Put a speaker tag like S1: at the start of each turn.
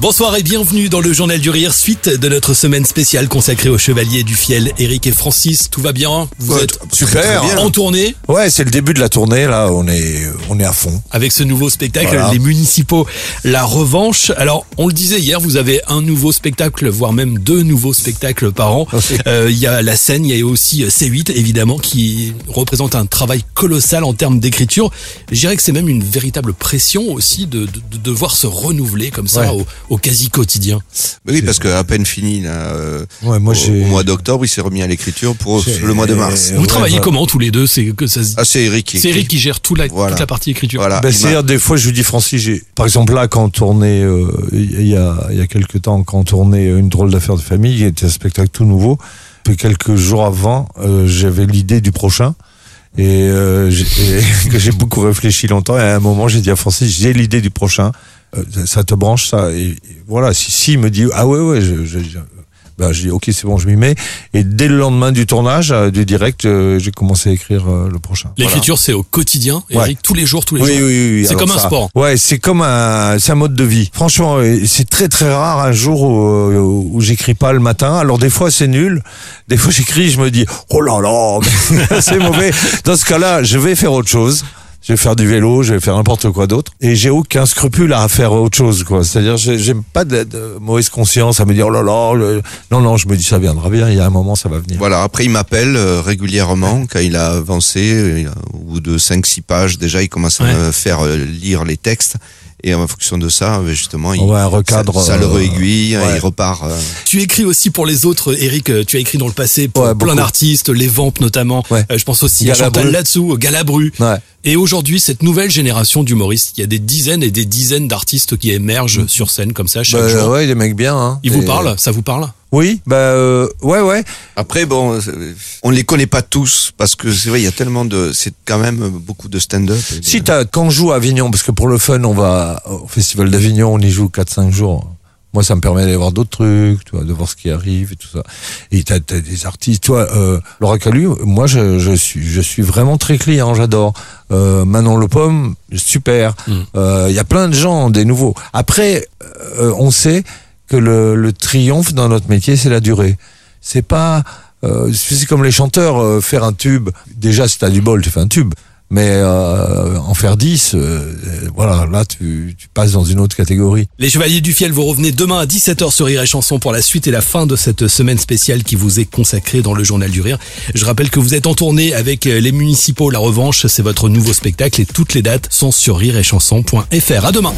S1: Bonsoir et bienvenue dans le Journal du Rire, suite de notre semaine spéciale consacrée aux Chevaliers du Fiel, Eric et Francis. Tout va bien Vous
S2: Ouais,
S1: êtes
S2: super.
S1: en tournée
S2: Ouais, c'est le début de la tournée là, on est on est à fond.
S1: avec ce nouveau spectacle,
S2: Voilà.
S1: les municipaux, la revanche. Alors, on le disait hier, vous avez un nouveau spectacle, voire même deux nouveaux spectacles par an.
S2: Oui.
S1: Euh, Il y a la scène, il y a aussi euh, C8, évidemment, qui représente un travail colossal en termes d'écriture. Je dirais que c'est même une véritable pression aussi de, de, de devoir se renouveler comme ça
S2: Ouais.
S1: au, au quasi quotidien.
S3: Oui, parce qu'à peine fini là, euh,
S2: Ouais, moi
S3: au, mois d'octobre, il s'est remis à l'écriture pour le mois de mars.
S1: Vous
S2: ouais,
S1: travaillez comment tous les deux? C'est que ça
S3: Ah, c'est Eric qui
S1: C'est. Eric qui gère tout la,
S3: Voilà.
S1: toute la partie écriture.
S3: Voilà.
S2: Ben, c'est-à-dire des fois je lui dis Francis, j'ai par exemple là quand on tournait euh, il y a il y a quelques temps quand on tournait une drôle d'affaire de famille, qui était un spectacle tout nouveau, puis quelques jours avant, euh, j'avais l'idée du prochain. Et, euh, j'ai- et que j'ai beaucoup réfléchi longtemps et à un moment j'ai dit à Francis j'ai l'idée du prochain ça- ça te branche ça et, et voilà si si il me dit ah ouais ouais je, je, je- ben, je dis ok c'est bon je m'y mets et dès le lendemain du tournage euh, du direct euh, j'ai commencé à écrire euh, le prochain
S1: L'écriture, c'est au quotidien,
S2: Ouais.
S1: Eric, tous les jours, tous les
S2: oui,
S1: jours.
S2: oui, oui, oui.
S1: C'est comme un sport.
S2: Ouais, c'est comme un, c'est un mode de vie. Franchement, c'est très très rare un jour où, où j'écris pas le matin. Alors des fois c'est nul, des fois j'écris, je me dis oh là là, c'est mauvais. Dans ce cas-là, je vais faire autre chose. Je vais faire du vélo, je vais faire n'importe quoi d'autre. Et j'ai aucun scrupule à faire autre chose, quoi. C'est-à-dire, j'ai- j'aime pas de, de mauvaise conscience à me dire oh là là. le- Non, non, je me dis ça viendra bien. Il y a un moment, ça va venir.
S3: Voilà. Après, il m'appelle euh, régulièrement quand il a avancé, euh, au bout de 5-6 pages. Déjà, il commence à
S1: Ouais.
S3: me faire euh, lire les textes. Et en fonction de ça, euh, justement, il,
S2: recadre,
S3: ça, ça le
S2: euh,
S3: réaiguille,
S2: ouais.
S3: il repart. euh,
S1: Tu écris aussi pour les autres, Eric. euh, Tu as écrit dans le passé pour
S2: Ouais,
S1: plein d'artistes, les Vampes notamment.
S2: Ouais.
S1: Euh, je pense aussi à
S2: Galabru.
S1: Chantal Latsou, Galabru.
S2: Ouais.
S1: Et aujourd'hui, cette nouvelle génération d'humoristes, il y a des dizaines et des dizaines d'artistes qui émergent sur scène comme ça chaque
S2: Bah,
S1: jour.
S2: ouais, des mecs bien. Hein.
S1: Ils vous parlent? Ça vous parle?
S2: Oui, bah euh, ouais, ouais.
S3: Après, bon, on les connaît pas tous parce que c'est vrai, il y a tellement de, c'est quand même beaucoup de stand-up.
S2: Si t'as, quand on joue à Avignon, parce que pour le fun, on va au Festival d'Avignon, on y joue 4-5 jours. Moi, ça me permet d'aller voir d'autres trucs, tu vois, de voir ce qui arrive et tout ça. Et t'as, des artistes, toi, euh, Laura Calu, moi, je, je suis, je suis vraiment très client, j'adore. Euh, Manon Le Pomme, super.
S1: Mm.
S2: Euh, Il y a plein de gens, des nouveaux. Après, euh, on sait le, triomphe dans notre métier, c'est la durée. C'est pas, euh, c'est comme les chanteurs, euh, faire un tube. Déjà, si t'as du bol, tu fais un tube. Mais euh, en faire 10, euh, euh, voilà, là, tu, tu passes dans une autre catégorie.
S1: Les Chevaliers du Fiel, vous revenez demain à 17h sur Rire et Chanson pour la suite et la fin de cette semaine spéciale qui vous est consacrée dans le Journal du Rire. Je rappelle que vous êtes en tournée avec les municipaux La Revanche, c'est votre nouveau spectacle et toutes les dates sont sur rireetchanson.fr. À demain